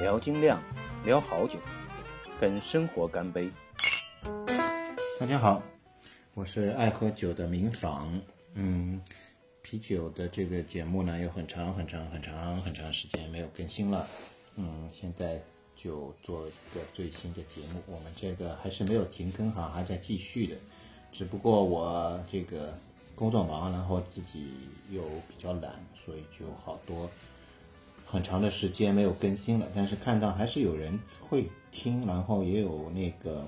聊精酿，聊好酒，跟生活干杯。大家好，我是爱喝酒的明坊。嗯，啤酒的这个节目呢，有很长很长很长很长时间没有更新了。嗯，现在就做一个最新的节目。我们这个还是没有停更哈，还在继续的。只不过我这个工作忙，然后自己又比较懒，所以就好多很长的时间没有更新了。但是看到还是有人会听，然后也有那个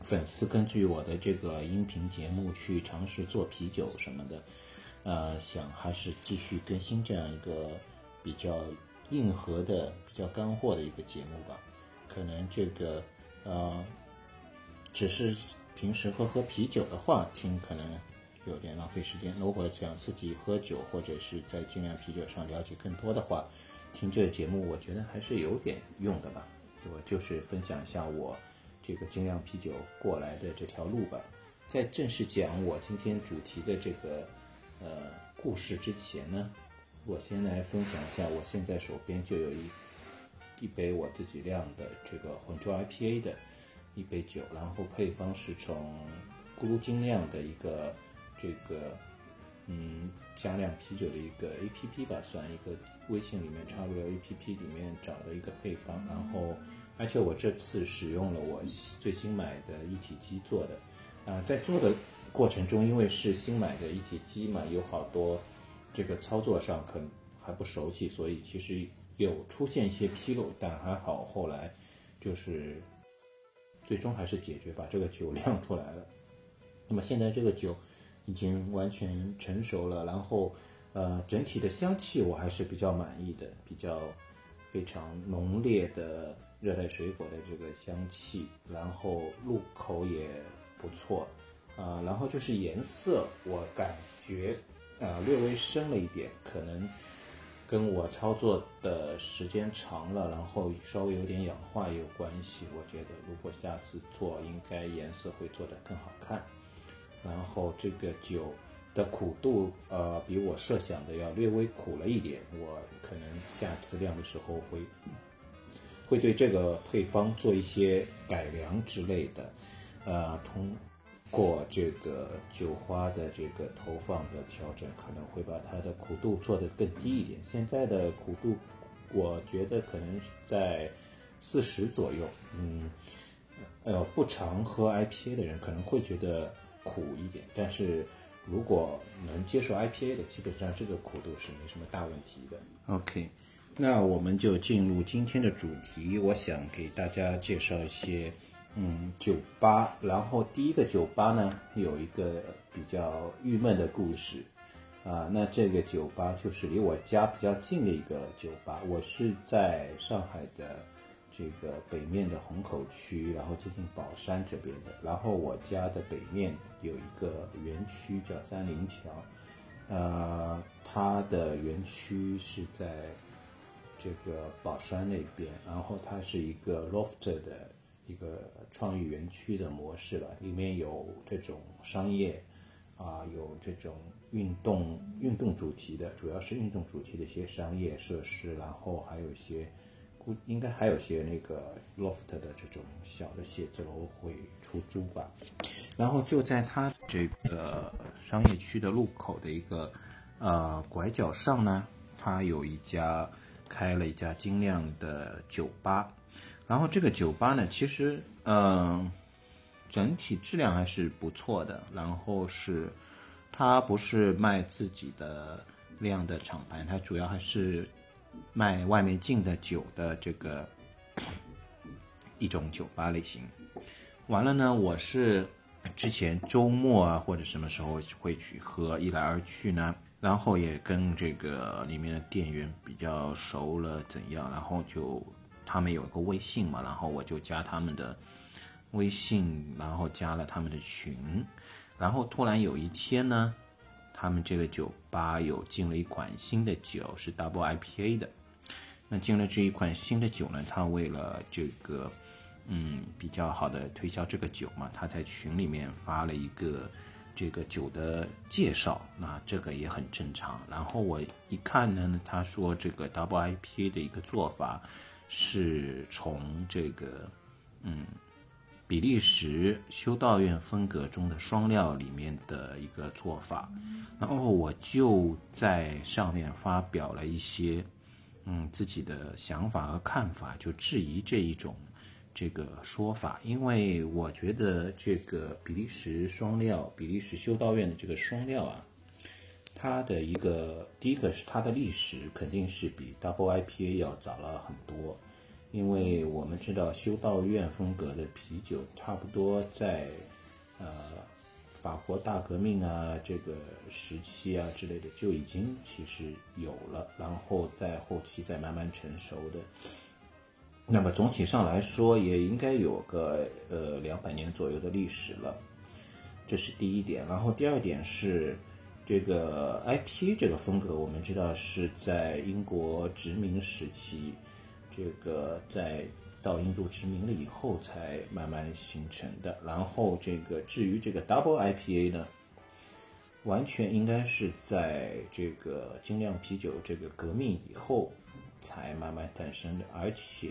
粉丝根据我的这个音频节目去尝试做啤酒什么的，呃，想还是继续更新这样一个比较硬核的、比较干货的一个节目吧。可能这个呃，只是。平时喝喝啤酒的话，听可能有点浪费时间。如果想自己喝酒，或者是在精酿啤酒上了解更多的话，听这个节目，我觉得还是有点用的吧。我就是分享一下我这个精酿啤酒过来的这条路吧。在正式讲我今天主题的这个呃故事之前呢，我先来分享一下，我现在手边就有一一杯我自己酿的这个混浊 IPA 的。一杯酒，然后配方是从咕噜精酿的一个这个嗯加量啤酒的一个 A P P 吧，算一个微信里面插入 A P P 里面找的一个配方，然后而且我这次使用了我最新买的一体机做的，啊，在做的过程中，因为是新买的一体机嘛，有好多这个操作上可能还不熟悉，所以其实有出现一些纰漏，但还好后来就是。最终还是解决把这个酒酿出来了。那么现在这个酒已经完全成熟了，然后呃整体的香气我还是比较满意的，比较非常浓烈的热带水果的这个香气，然后入口也不错啊，然后就是颜色我感觉啊略微深了一点，可能。跟我操作的时间长了，然后稍微有点氧化也有关系。我觉得如果下次做，应该颜色会做得更好看。然后这个酒的苦度，呃，比我设想的要略微苦了一点。我可能下次酿的时候会会对这个配方做一些改良之类的，呃，通。过这个酒花的这个投放的调整，可能会把它的苦度做得更低一点。现在的苦度，我觉得可能在四十左右。嗯，呃，不常喝 IPA 的人可能会觉得苦一点，但是如果能接受 IPA 的，基本上这个苦度是没什么大问题的。OK，那我们就进入今天的主题，我想给大家介绍一些。嗯，酒吧，然后第一个酒吧呢，有一个比较郁闷的故事，啊，那这个酒吧就是离我家比较近的一个酒吧，我是在上海的这个北面的虹口区，然后接近宝山这边的，然后我家的北面有一个园区叫三林桥，呃，它的园区是在这个宝山那边，然后它是一个 loft 的。一个创意园区的模式吧，里面有这种商业，啊，有这种运动运动主题的，主要是运动主题的一些商业设施，然后还有一些，估应该还有些那个 loft 的这种小的写字楼会出租吧。然后就在它这个商业区的路口的一个呃拐角上呢，它有一家开了一家精酿的酒吧。然后这个酒吧呢，其实嗯，整体质量还是不错的。然后是，它不是卖自己的量的厂牌，它主要还是卖外面进的酒的这个 一种酒吧类型。完了呢，我是之前周末啊或者什么时候会去喝，一来二去呢，然后也跟这个里面的店员比较熟了，怎样，然后就。他们有一个微信嘛，然后我就加他们的微信，然后加了他们的群，然后突然有一天呢，他们这个酒吧有进了一款新的酒，是 Double IPA 的。那进了这一款新的酒呢，他为了这个嗯比较好的推销这个酒嘛，他在群里面发了一个这个酒的介绍，那这个也很正常。然后我一看呢，他说这个 Double IPA 的一个做法。是从这个嗯比利时修道院风格中的双料里面的一个做法，然后我就在上面发表了一些嗯自己的想法和看法，就质疑这一种这个说法，因为我觉得这个比利时双料，比利时修道院的这个双料啊。它的一个第一个是它的历史肯定是比 Double IPA 要早了很多，因为我们知道修道院风格的啤酒差不多在呃法国大革命啊这个时期啊之类的就已经其实有了，然后在后期再慢慢成熟的。那么总体上来说也应该有个呃两百年左右的历史了，这是第一点。然后第二点是。这个 IP 这个风格，我们知道是在英国殖民时期，这个在到印度殖民了以后才慢慢形成的。然后这个至于这个 Double IPA 呢，完全应该是在这个精酿啤酒这个革命以后才慢慢诞生的，而且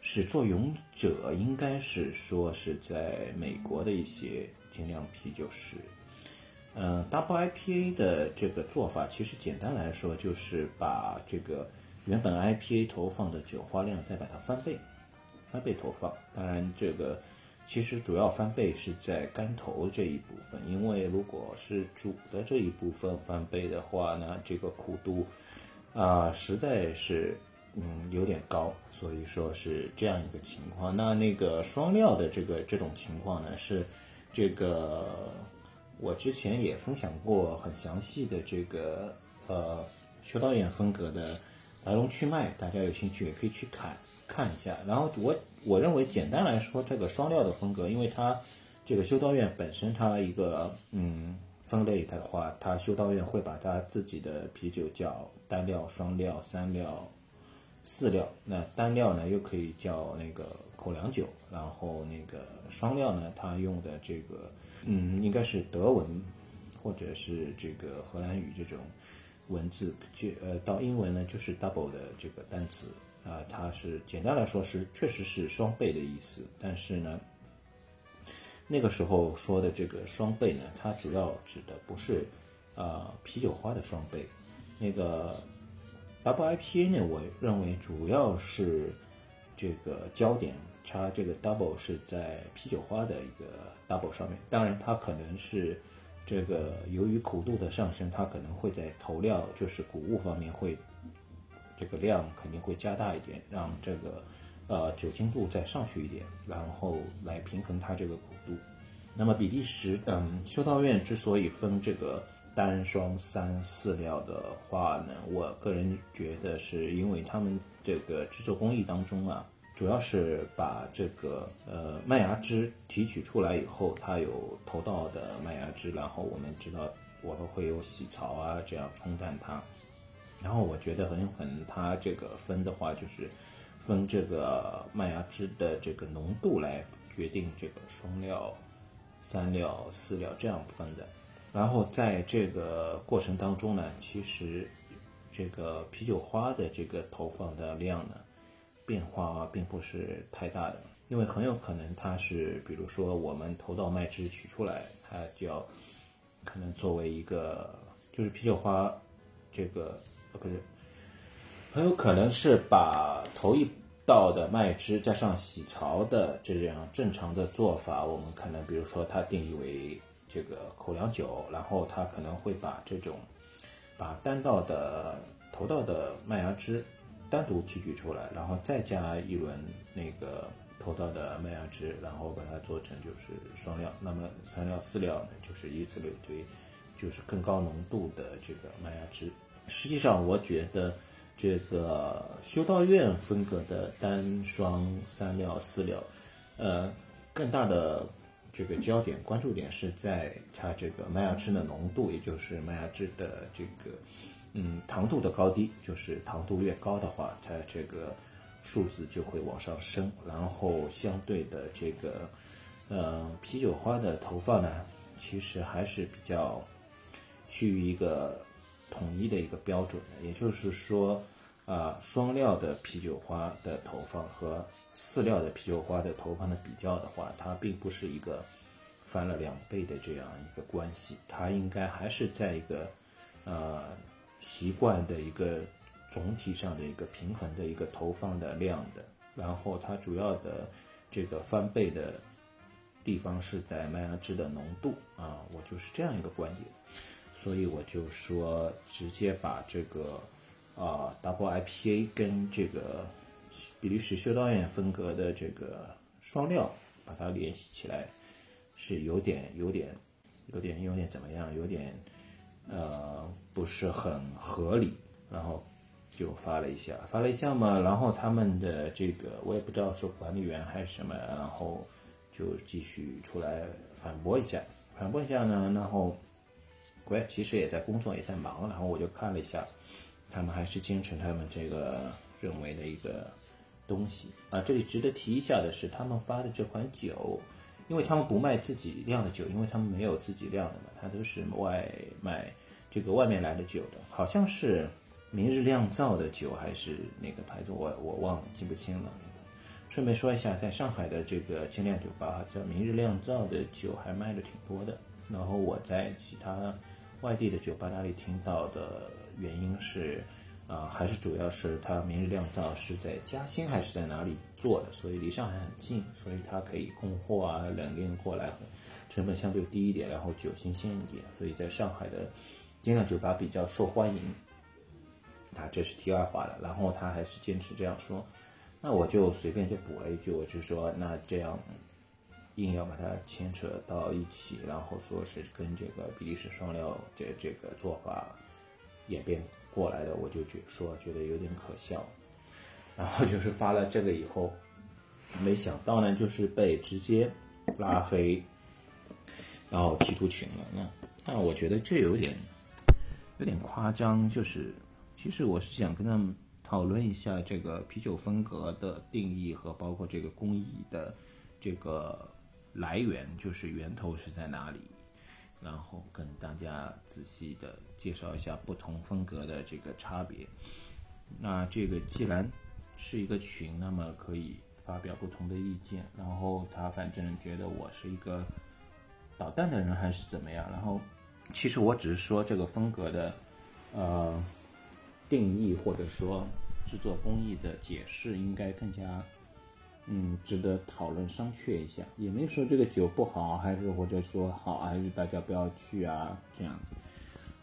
始作俑者应该是说是在美国的一些精酿啤酒师。嗯，Double IPA 的这个做法，其实简单来说就是把这个原本 IPA 投放的酒花量再把它翻倍，翻倍投放。当然，这个其实主要翻倍是在干头这一部分，因为如果是煮的这一部分翻倍的话呢，这个苦度啊实在是嗯有点高，所以说是这样一个情况。那那个双料的这个这种情况呢，是这个。我之前也分享过很详细的这个呃修道院风格的来龙去脉，大家有兴趣也可以去看看一下。然后我我认为简单来说，这个双料的风格，因为它这个修道院本身它一个嗯分类的话，它修道院会把它自己的啤酒叫单料、双料、三料、四料。那单料呢又可以叫那个口粮酒，然后那个双料呢，它用的这个。嗯，应该是德文，或者是这个荷兰语这种文字，就呃到英文呢就是 double 的这个单词。啊，它是简单来说是确实是双倍的意思，但是呢，那个时候说的这个双倍呢，它主要指的不是啊啤酒花的双倍，那个 double IPA 呢，我认为主要是这个焦点。它这个 double 是在啤酒花的一个 double 上面，当然它可能是这个由于苦度的上升，它可能会在投料就是谷物方面会这个量肯定会加大一点，让这个呃酒精度再上去一点，然后来平衡它这个苦度。那么比利时嗯修道院之所以分这个单双三四料的话呢，我个人觉得是因为他们这个制作工艺当中啊。主要是把这个呃麦芽汁提取出来以后，它有头道的麦芽汁，然后我们知道我们会有洗槽啊这样冲淡它。然后我觉得很有可能它这个分的话，就是分这个麦芽汁的这个浓度来决定这个双料、三料、四料这样分的。然后在这个过程当中呢，其实这个啤酒花的这个投放的量呢。变化并不是太大的，因为很有可能它是，比如说我们头道麦汁取出来，它就要可能作为一个，就是啤酒花这个呃不是，很有可能是把头一道的麦汁加上洗槽的这样正常的做法，我们可能比如说它定义为这个口粮酒，然后它可能会把这种把单道的头道的麦芽汁。单独提取出来，然后再加一轮那个头道的麦芽汁，然后把它做成就是双料。那么三料、四料呢，就是以此类推，就是更高浓度的这个麦芽汁。实际上，我觉得这个修道院风格的单双三料、四料，呃，更大的这个焦点关注点是在它这个麦芽汁的浓度，也就是麦芽汁的这个。嗯，糖度的高低，就是糖度越高的话，它这个数字就会往上升。然后相对的这个，呃，啤酒花的投放呢，其实还是比较趋于一个统一的一个标准的。也就是说，啊双料的啤酒花的投放和四料的啤酒花的投放的比较的话，它并不是一个翻了两倍的这样一个关系，它应该还是在一个呃习惯的一个总体上的一个平衡的一个投放的量的，然后它主要的这个翻倍的地方是在麦芽汁的浓度啊，我就是这样一个观点，所以我就说直接把这个。啊，Double IPA 跟这个比利时修道院风格的这个双料，把它联系起来，是有点、有点、有点、有点怎么样？有点呃，不是很合理。然后就发了一下，发了一下嘛。然后他们的这个我也不知道是管理员还是什么，然后就继续出来反驳一下，反驳一下呢。然后我也其实也在工作，也在忙。然后我就看了一下。他们还是坚持他们这个认为的一个东西啊。这里值得提一下的是，他们发的这款酒，因为他们不卖自己酿的酒，因为他们没有自己酿的嘛，他都是外卖这个外面来的酒的，好像是明日酿造的酒还是哪个牌子，我我忘了记不清了。顺便说一下，在上海的这个精酿酒吧叫明日酿造的酒还卖的挺多的。然后我在其他外地的酒吧那里听到的。原因是，啊，还是主要是它明日酿造是在嘉兴还是在哪里做的，所以离上海很近，所以它可以供货啊，冷链过来，成本相对低一点，然后酒新鲜一点，所以在上海的精酿酒吧比较受欢迎。啊，这是题外话了。然后他还是坚持这样说，那我就随便就补了一句，我就说那这样硬要把它牵扯到一起，然后说是跟这个比利时双料这这个做法。演变过来的，我就觉说觉得有点可笑，然后就是发了这个以后，没想到呢，就是被直接拉黑，然后踢出群了。那那我觉得这有点有点夸张，就是其实我是想跟他们讨论一下这个啤酒风格的定义和包括这个工艺的这个来源，就是源头是在哪里。然后跟大家仔细的介绍一下不同风格的这个差别。那这个既然是一个群，那么可以发表不同的意见。然后他反正觉得我是一个捣蛋的人还是怎么样。然后其实我只是说这个风格的呃定义或者说制作工艺的解释应该更加。嗯，值得讨论商榷一下，也没说这个酒不好，还是或者说好，还是大家不要去啊这样子。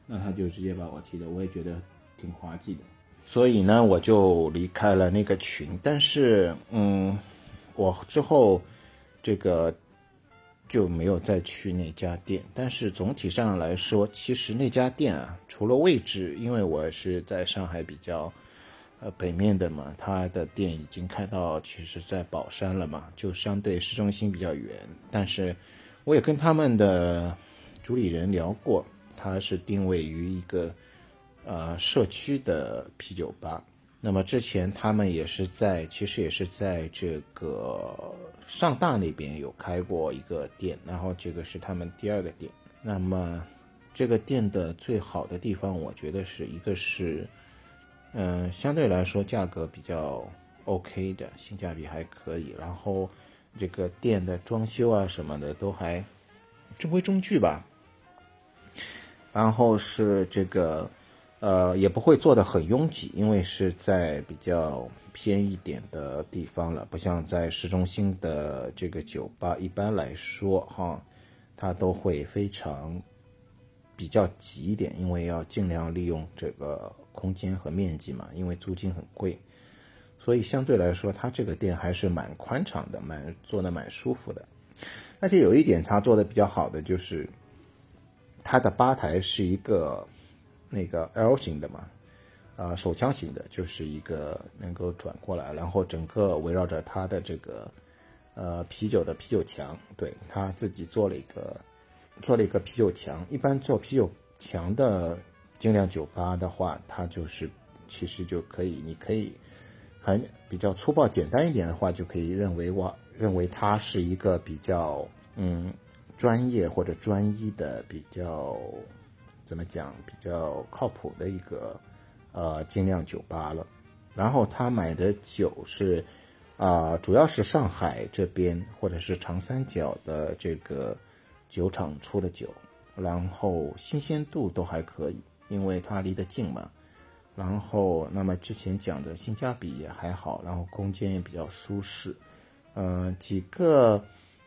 那他就直接把我踢了，我也觉得挺滑稽的。所以呢，我就离开了那个群。但是，嗯，我之后这个就没有再去那家店。但是总体上来说，其实那家店啊，除了位置，因为我是在上海比较。呃，北面的嘛，他的店已经开到，其实在宝山了嘛，就相对市中心比较远。但是，我也跟他们的主理人聊过，他是定位于一个呃社区的啤酒吧。那么之前他们也是在，其实也是在这个上大那边有开过一个店，然后这个是他们第二个店。那么这个店的最好的地方，我觉得是一个是。嗯，相对来说价格比较 OK 的，性价比还可以。然后这个店的装修啊什么的都还中规中矩吧。然后是这个呃也不会做的很拥挤，因为是在比较偏一点的地方了，不像在市中心的这个酒吧，一般来说哈，它都会非常比较挤一点，因为要尽量利用这个。空间和面积嘛，因为租金很贵，所以相对来说，它这个店还是蛮宽敞的，蛮做的蛮舒服的。而且有一点，它做的比较好的就是，它的吧台是一个那个 L 型的嘛，啊，手枪型的，就是一个能够转过来，然后整个围绕着它的这个呃啤酒的啤酒墙，对他自己做了一个做了一个啤酒墙。一般做啤酒墙的。精酿酒吧的话，它就是其实就可以，你可以很比较粗暴、简单一点的话，就可以认为我认为它是一个比较嗯专业或者专一的、比较怎么讲比较靠谱的一个呃精酿酒吧了。然后他买的酒是啊、主要是上海这边或者是长三角的这个酒厂出的酒，然后新鲜度都还可以，因为它离得近嘛。然后，那么之前讲的性价比也还好，然后空间也比较舒适。呃，几个，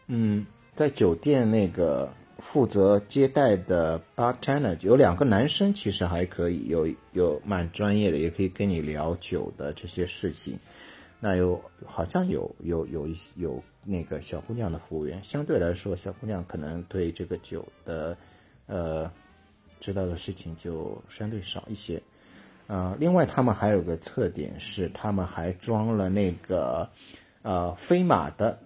嗯，在酒店那个负责接待的 bartender 有两个男生，其实还可以，有有蛮专业的，也可以跟你聊酒的这些事情。那有好像有有有一有那个小姑娘的服务员，相对来说，小姑娘可能对这个酒的呃知道的事情就相对少一些。呃，另外他们还有个特点是，他们还装了那个呃飞马的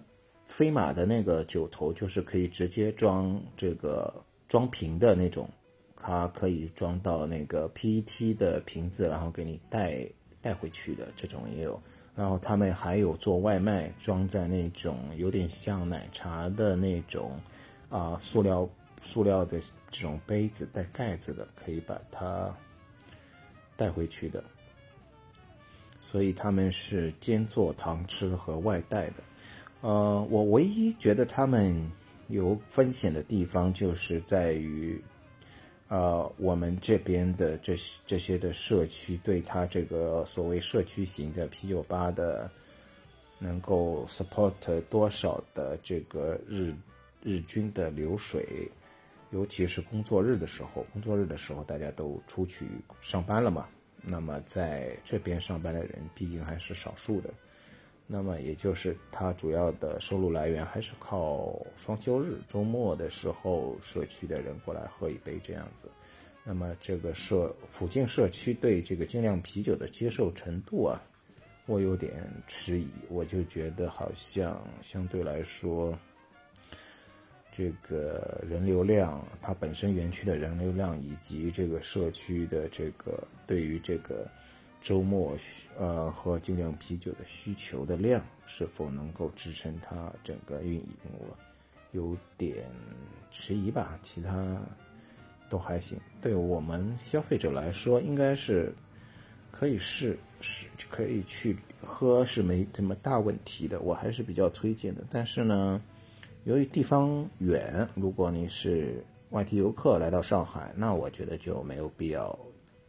飞马的那个酒头，就是可以直接装这个装瓶的那种，它可以装到那个 PET 的瓶子，然后给你带带回去的这种也有。然后他们还有做外卖，装在那种有点像奶茶的那种啊、塑料塑料的这种杯子带盖子的，可以把它带回去的。所以他们是兼做堂吃和外带的。呃，我唯一觉得他们有风险的地方，就是在于，呃，我们这边的这些这些的社区对他这个所谓社区型的啤酒吧的，能够 support 多少的这个日日均的流水，尤其是工作日的时候，工作日的时候大家都出去上班了嘛，那么在这边上班的人毕竟还是少数的。那么也就是它主要的收入来源还是靠双休日、周末的时候社区的人过来喝一杯这样子。那么这个社附近社区对这个精酿啤酒的接受程度啊，我有点迟疑。我就觉得好像相对来说，这个人流量，它本身园区的人流量以及这个社区的这个对于这个。周末需呃喝精酿啤酒的需求的量是否能够支撑它整个运营，我有点迟疑吧。其他都还行，对我们消费者来说，应该是可以试试，可以去喝是没什么大问题的。我还是比较推荐的。但是呢，由于地方远，如果你是外地游客来到上海，那我觉得就没有必要。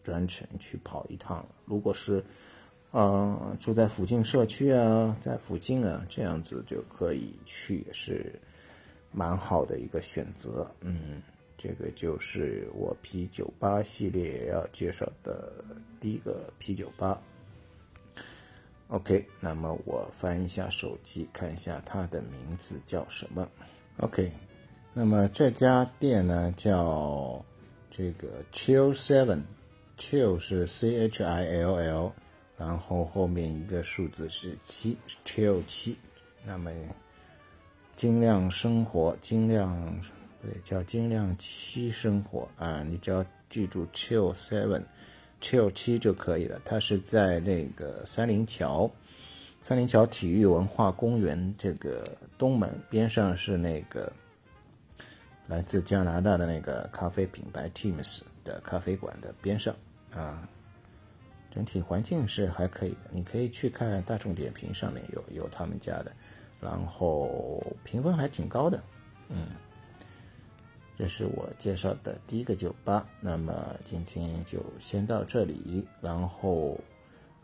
专程去跑一趟，如果是，呃，住在附近社区啊，在附近啊，这样子就可以去，也是蛮好的一个选择。嗯，这个就是我啤酒吧系列要介绍的第一个啤酒吧。OK，那么我翻一下手机，看一下它的名字叫什么。OK，那么这家店呢叫这个 Chill Seven。Chill 是 C H I L L，然后后面一个数字是七，Chill 七。那么精酿生活，精酿对叫精酿七生活啊，你只要记住 Chill Seven，Chill 七就可以了。它是在那个三林桥，三林桥体育文化公园这个东门边上是那个来自加拿大的那个咖啡品牌 Teams 的咖啡馆的边上。啊，整体环境是还可以的，你可以去看大众点评上面有有他们家的，然后评分还挺高的，嗯，这是我介绍的第一个酒吧，那么今天就先到这里，然后，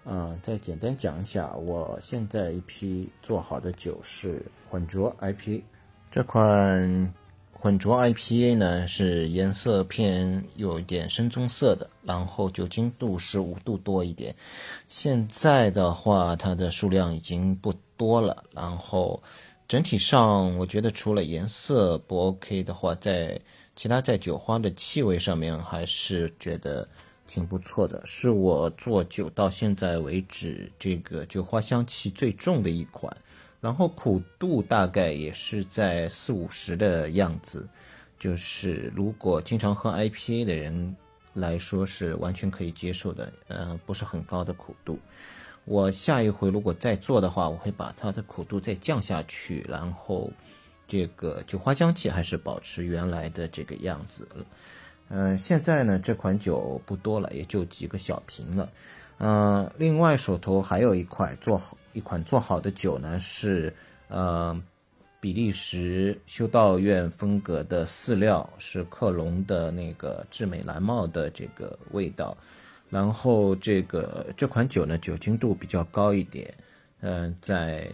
嗯，再简单讲一下，我现在一批做好的酒是混浊 IPA，这款。混浊 IPA 呢是颜色偏有一点深棕色的，然后酒精度是五度多一点。现在的话，它的数量已经不多了。然后整体上，我觉得除了颜色不 OK 的话，在其他在酒花的气味上面还是觉得挺不错的，是我做酒到现在为止这个酒花香气最重的一款。然后苦度大概也是在四五十的样子，就是如果经常喝 IPA 的人来说是完全可以接受的，呃，不是很高的苦度。我下一回如果再做的话，我会把它的苦度再降下去，然后这个酒花香气还是保持原来的这个样子。嗯、呃，现在呢这款酒不多了，也就几个小瓶了。嗯，另外手头还有一块做好一款做好的酒呢，是呃比利时修道院风格的饲料，是克隆的那个智美蓝帽的这个味道。然后这个这款酒呢，酒精度比较高一点，嗯，在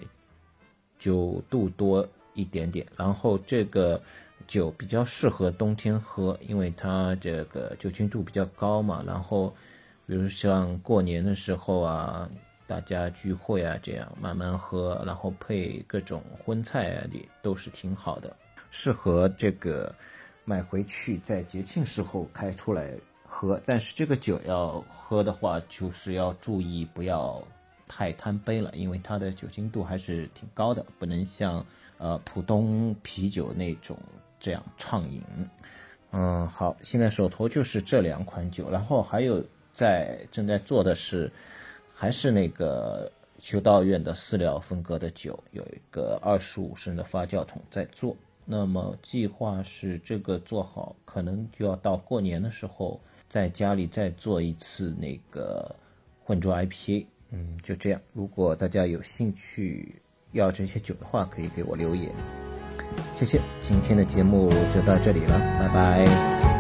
九度多一点点。然后这个酒比较适合冬天喝，因为它这个酒精度比较高嘛。然后。比如像过年的时候啊，大家聚会啊，这样慢慢喝，然后配各种荤菜啊，也都是挺好的，适合这个买回去在节庆时候开出来喝。但是这个酒要喝的话，就是要注意不要太贪杯了，因为它的酒精度还是挺高的，不能像呃普通啤酒那种这样畅饮。嗯，好，现在手头就是这两款酒，然后还有。在正在做的是，还是那个修道院的饲料风格的酒，有一个二十五升的发酵桶在做。那么计划是这个做好，可能就要到过年的时候，在家里再做一次那个混浊 IPA。嗯，就这样。如果大家有兴趣要这些酒的话，可以给我留言。谢谢，今天的节目就到这里了，拜拜。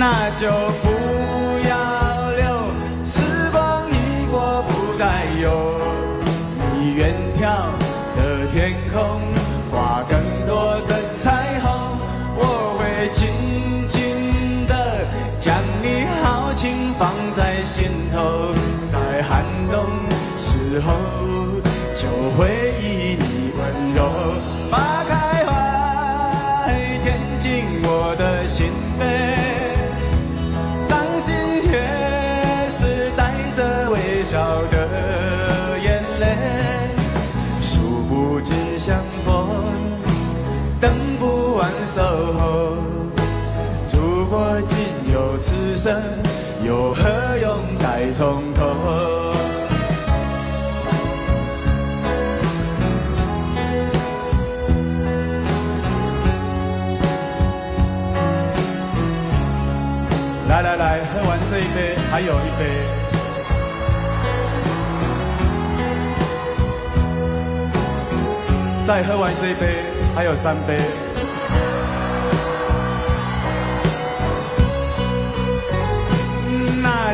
那就不要留，时光一过不再有。你远眺的天空画更多的彩虹，我会紧紧的将你豪情放在心头，在寒冬时候就回忆你温柔生，又何用再从头？来来来，喝完这一杯，还有一杯。再喝完这一杯，还有三杯。